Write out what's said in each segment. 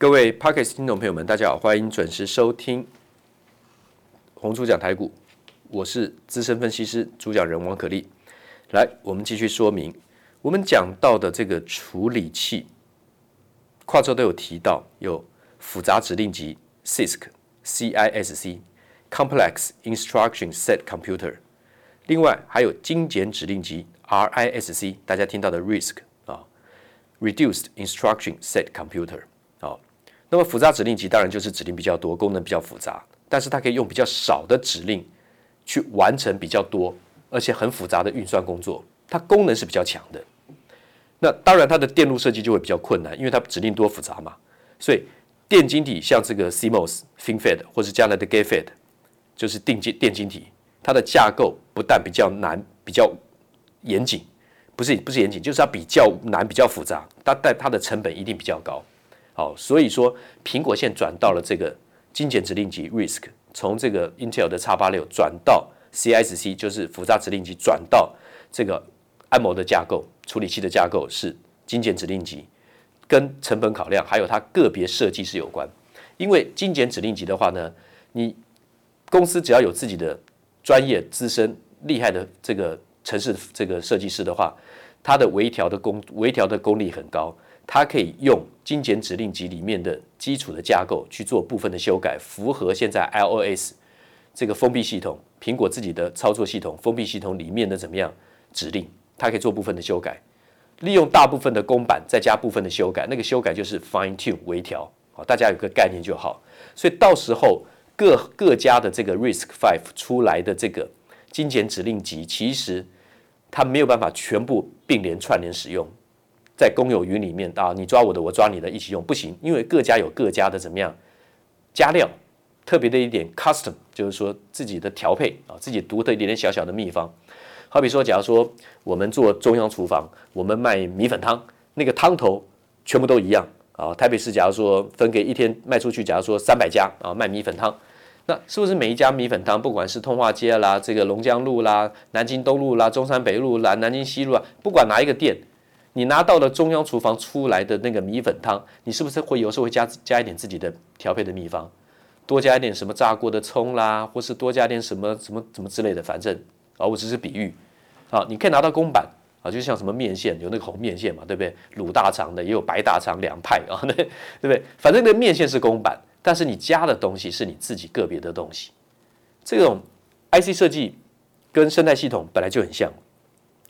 各位 Podcast 听众朋友们，大家好，欢迎准时收听红猪讲台股，我是资深分析师主讲人王可立。来，我们继续说明我们讲到的这个处理器，跨周都有提到，有复杂指令集 CISC，C-I-S-C，Complex Instruction Set Computer，另外还有精简指令集 R-I-S-C，大家听到的 RISC 啊，Reduced Instruction Set Computer。那么复杂指令集当然就是指令比较多，功能比较复杂，但是它可以用比较少的指令去完成比较多而且很复杂的运算工作，它功能是比较强的。那当然它的电路设计就会比较困难，因为它指令多复杂嘛。所以电晶体像这个 CMOS、FinFET 或是将来的 GATEFET，就是定晶电晶体，它的架构不但比较难、比较严谨，不是不是严谨，就是它比较难、比较复杂，它但它的成本一定比较高。好，所以说苹果现转到了这个精简指令集 RISC，从这个 Intel 的 X 八六转到 CSC，就是复杂指令集转到这个 ARM 的架构处理器的架构是精简指令集，跟成本考量还有它个别设计是有关。因为精简指令集的话呢，你公司只要有自己的专业资深厉害的这个城市这个设计师的话，它的微调的功微调的功力很高。它可以用精简指令集里面的基础的架构去做部分的修改，符合现在 iOS 这个封闭系统，苹果自己的操作系统封闭系统里面的怎么样指令，它可以做部分的修改，利用大部分的公版再加部分的修改，那个修改就是 fine tune 微调，好，大家有个概念就好。所以到时候各各家的这个 RISC-V 出来的这个精简指令集，其实它没有办法全部并联串联使用。在公有云里面啊，你抓我的，我抓你的，一起用不行，因为各家有各家的怎么样加料，特别的一点 custom，就是说自己的调配啊，自己独特一点点小小的秘方。好比说，假如说我们做中央厨房，我们卖米粉汤，那个汤头全部都一样啊。台北市假如说分给一天卖出去，假如说三百家啊卖米粉汤，那是不是每一家米粉汤，不管是通化街啦、这个龙江路啦、南京东路啦、中山北路啦、南京西路啊，不管哪一个店？你拿到了中央厨房出来的那个米粉汤，你是不是会有时候会加加一点自己的调配的秘方，多加一点什么炸过的葱啦，或是多加点什么什么什么之类的，反正啊，我只是比喻啊，你可以拿到公版啊，就像什么面线有那个红面线嘛，对不对？卤大肠的也有白大肠两派啊，对不对？反正那面线是公版，但是你加的东西是你自己个别的东西。这种 IC 设计跟生态系统本来就很像。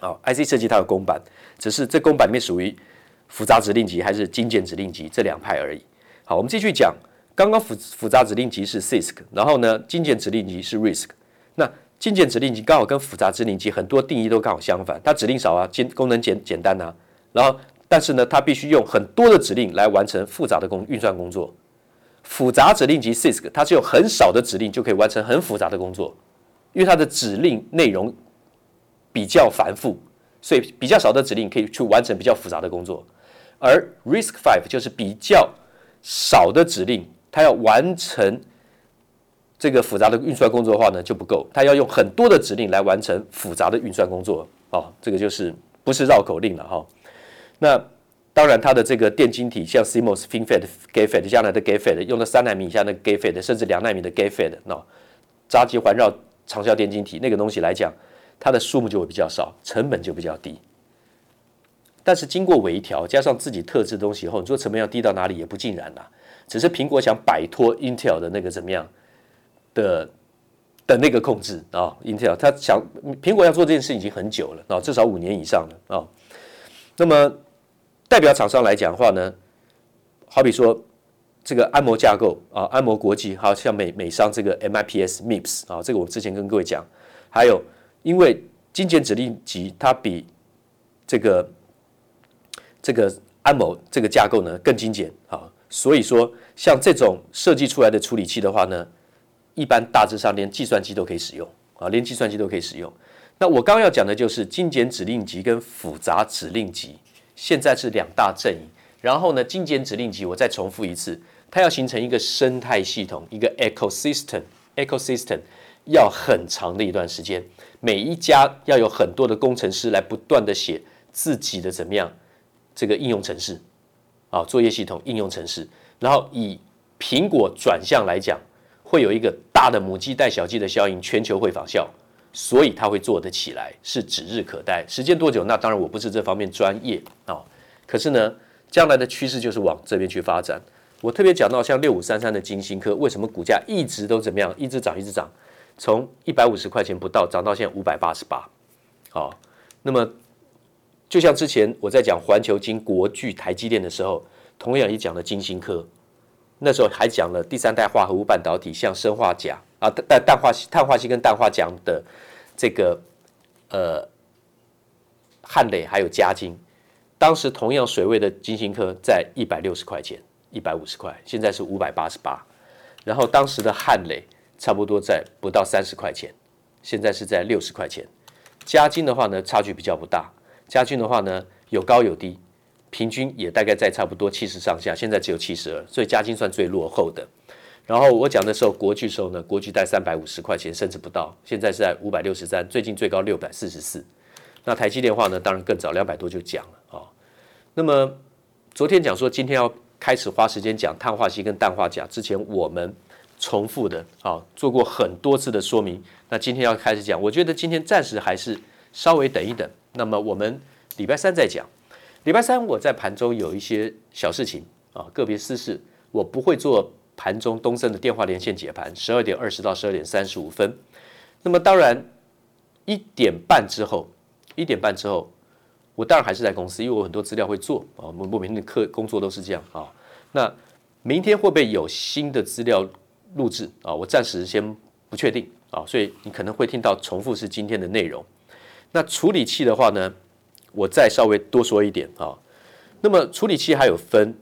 好，IC 设计它有公版，只是这公版里面属于复杂指令集还是精简指令集这两派而已。好，我们继续讲，刚刚复复杂指令集是 CISC，然后呢，精简指令集是 RISC。那精简指令集刚好跟复杂指令集很多定义都刚好相反，它指令少啊，简功能简简单啊，然后但是呢，它必须用很多的指令来完成复杂的工运算工作。复杂指令集 CISC，它是有很少的指令就可以完成很复杂的工作，因为它的指令内容。比较繁复，所以比较少的指令可以去完成比较复杂的工作，而 RISC-V 就是比较少的指令，它要完成这个复杂的运算工作的话呢就不够，它要用很多的指令来完成复杂的运算工作哦，这个就是不是绕口令了哈、那当然，它的这个电晶体像 CMOS、FinFET、GATEFET 将来的 GATEFET 用了三纳米以下的 GATEFET，甚至两纳米的 GATEFET，那杂极环绕长效电晶体那个东西来讲。它的数目就会比较少，成本就比较低。但是经过微调，加上自己特制的东西以后，你说成本要低到哪里也不尽然啦。只是苹果想摆脱 Intel 的那个怎么样的的那个控制啊、，Intel 他想苹果要做这件事已经很久了啊、至少五年以上了啊、那么代表厂商来讲的话呢，好比说这个安摩架构啊，安摩国际，好像美美商这个 MIPS MIPS 啊，这个我之前跟各位讲，还有。因为精简指令集它比这个这个安某这个架构呢更精简啊，所以说像这种设计出来的处理器的话呢，一般大致上连计算机都可以使用啊，连计算机都可以使用。那我刚要讲的就是精简指令集跟复杂指令集现在是两大阵营。然后呢，精简指令集我再重复一次，它要形成一个生态系统，一个 ecosystem ecosystem。要很长的一段时间，每一家要有很多的工程师来不断的写自己的怎么样这个应用程式，啊，作业系统、应用程式，然后以苹果转向来讲，会有一个大的母鸡带小鸡的效应，全球会仿效，所以它会做得起来，是指日可待。时间多久？那当然我不是这方面专业啊，可是呢，将来的趋势就是往这边去发展。我特别讲到像六五三三的金星科，为什么股价一直都怎么样，一直涨，一直涨，从一百五十块钱不到涨到现在五百八十八，好，那么就像之前我在讲环球金、国巨、台积电的时候，同样也讲了金星科，那时候还讲了第三代化合物半导体，像砷化钾啊、氮氮化、碳化矽跟氮化镓的这个呃汉磊还有嘉金，当时同样水位的金星科在一百六十块钱。一百五十块，现在是五百八十八，然后当时的汉磊差不多在不到三十块钱，现在是在六十块钱。嘉金的话呢，差距比较不大，嘉金的话呢有高有低，平均也大概在差不多七十上下，现在只有七十二，所以嘉金算最落后的。然后我讲的时候，国巨时候呢，国巨在三百五十块钱，甚至不到，现在是在五百六十三，最近最高六百四十四。那台积电话呢，当然更早两百多就讲了啊、那么昨天讲说今天要。开始花时间讲碳化矽跟氮化镓，之前我们重复的啊做过很多次的说明。那今天要开始讲，我觉得今天暂时还是稍微等一等。那么我们礼拜三再讲。礼拜三我在盘中有一些小事情啊，个别私事，我不会做盘中东森的电话连线解盘，十二点二十到十二点三十五分。那么当然一点半之后，一点半之后。我当然还是在公司，因为我很多资料会做啊。我我每天的课工作都是这样啊。那明天会不会有新的资料录制啊？我暂时先不确定啊，所以你可能会听到重复是今天的内容。那处理器的话呢，我再稍微多说一点啊。那么处理器还有分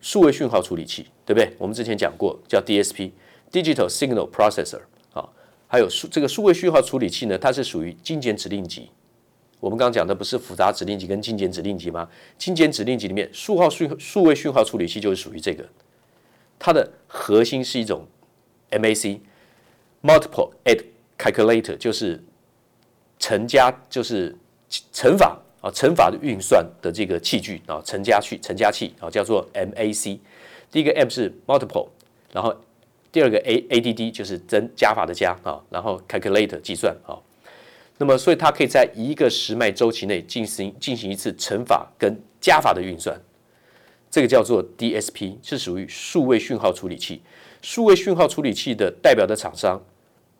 数位讯号处理器，对不对？我们之前讲过叫 DSP（Digital Signal Processor） 啊，还有数这个数位讯号处理器呢，它是属于精简指令集。我们刚刚讲的不是复杂指令集跟精简指令集吗？精简指令集里面，数号数数位讯号处理器就是属于这个，它的核心是一种 MAC（Multiple Add Calculator），就是乘加，就是乘法啊，乘法的运算的这个器具啊，乘加器，乘加器啊，叫做 MAC。第一个 M 是 Multiple，然后第二个 A ADD 就是增加法的加啊，然后 Calculator 计算啊。那么，所以它可以在一个时脉周期内进行进行一次乘法跟加法的运算，这个叫做 DSP，是属于数位讯号处理器。数位讯号处理器的代表的厂商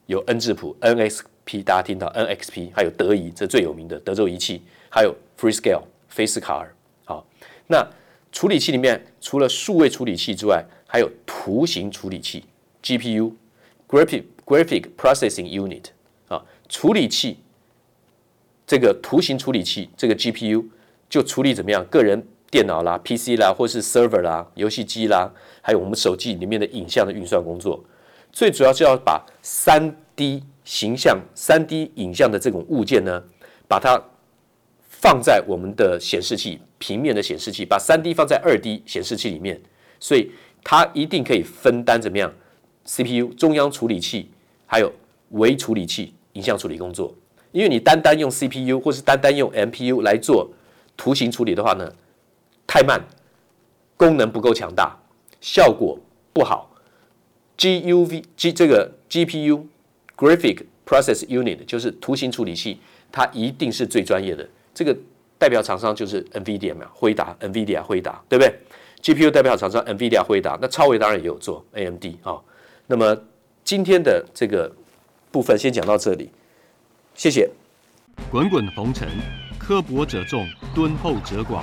有恩智浦 NXP，大家听到 NXP，还有德仪，这最有名的德州仪器，还有 Freescale 菲斯卡尔。好，那处理器里面除了数位处理器之外，还有图形处理器 GPU，Graphic Graphic Processing Unit 啊，处理器。这个图形处理器，这个 GPU 就处理怎么样？个人电脑啦、PC 啦，或是 server 啦、游戏机啦，还有我们手机里面的影像的运算工作。最主要是要把 3D 形象、3D 影像的这种物件呢，把它放在我们的显示器平面的显示器，把 3D 放在 2D 显示器里面，所以它一定可以分担怎么样？CPU 中央处理器还有微处理器影像处理工作。因为你单单用 CPU 或是单单用 MPU 来做图形处理的话呢，太慢，功能不够强大，效果不好。GUV G 这个 GPU Graphic Process Unit 就是图形处理器，它一定是最专业的。这个代表厂商就是 NVIDIA 嘛，辉达 NVIDIA 辉达，对不对？GPU 代表厂商 NVIDIA 辉达，那超微当然也有做 AMD 啊、那么今天的这个部分先讲到这里。谢谢。滚滚红尘，刻薄者众，敦厚者寡；